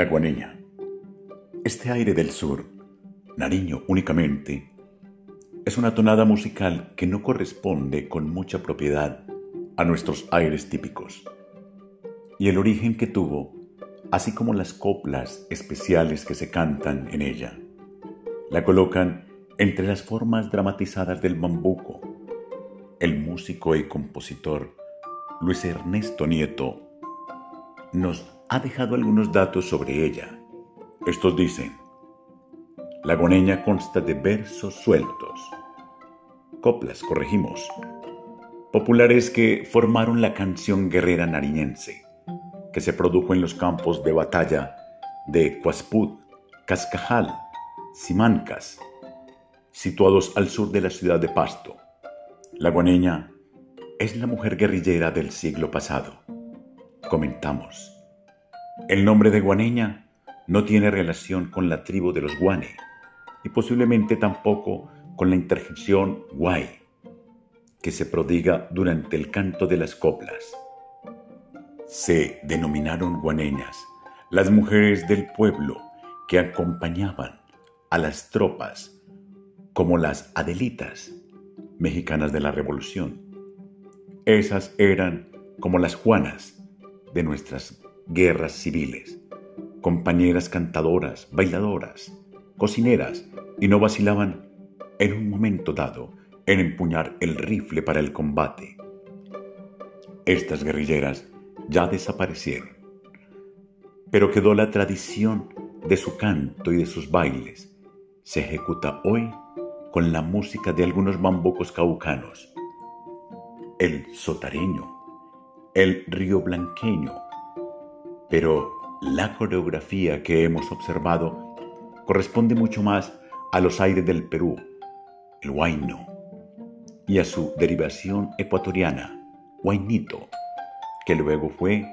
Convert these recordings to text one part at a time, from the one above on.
La guaneña. Este aire del sur, Nariño únicamente, es una tonada musical que no corresponde con mucha propiedad a nuestros aires típicos. Y el origen que tuvo, así como las coplas especiales que se cantan en ella, la colocan entre las formas dramatizadas del bambuco. El músico y compositor Luis Ernesto Nieto nos ha dejado algunos datos sobre ella. Estos dicen, la goneña consta de versos sueltos, coplas, corregimos, populares que formaron la canción guerrera nariñense, que se produjo en los campos de batalla de Cuaspud, Cascajal, Simancas, situados al sur de la ciudad de Pasto. La guaneña es la mujer guerrillera del siglo pasado. Comentamos. El nombre de Guaneña no tiene relación con la tribu de los Guane y posiblemente tampoco con la interjección Guay, que se prodiga durante el canto de las coplas. Se denominaron guaneñas las mujeres del pueblo que acompañaban a las tropas como las Adelitas, mexicanas de la Revolución. Esas eran como las Juanas de nuestras guerras civiles, compañeras cantadoras, bailadoras, cocineras, y no vacilaban en un momento dado en empuñar el rifle para el combate. Estas guerrilleras ya desaparecieron, pero quedó la tradición de su canto y de sus bailes. Se ejecuta hoy con la música de algunos bambucos caucanos, el sotareño, el río blanqueño, pero la coreografía que hemos observado corresponde mucho más a los aires del Perú, el huayno, y a su derivación ecuatoriana, huaynito, que luego fue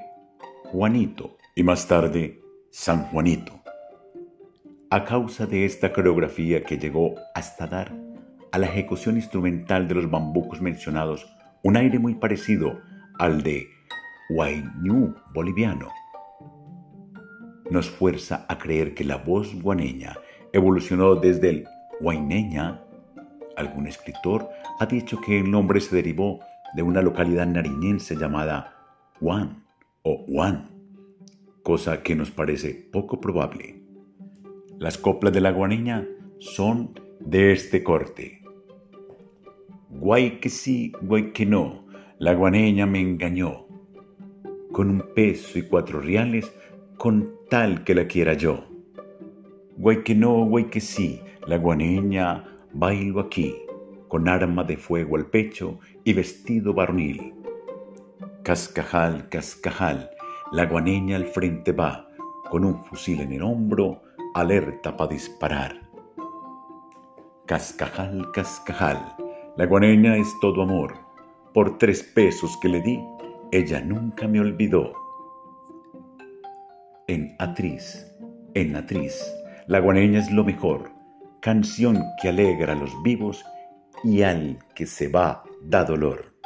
Juanito y más tarde San Juanito. A causa de esta coreografía que llegó hasta dar a la ejecución instrumental de los bambucos mencionados un aire muy parecido al de Huayñú boliviano, nos fuerza a creer que la voz guaneña evolucionó desde el guaineña. Algún escritor ha dicho que el nombre se derivó de una localidad nariñense llamada Juan o Juan, cosa que nos parece poco probable. Las coplas de la guaneña son de este corte. Guay que sí, guay que no, la guaneña me engañó. Con un peso y cuatro reales con tal que la quiera yo. Guay que no, guay que sí, la guaneña bailo aquí, con arma de fuego al pecho y vestido varonil. Cascajal, cascajal, la guaneña al frente va, con un fusil en el hombro, alerta para disparar. Cascajal, cascajal, la guaneña es todo amor. Por tres pesos que le di, ella nunca me olvidó en Atriz, en Atriz. La guaneña es lo mejor, canción que alegra a los vivos y al que se va da dolor.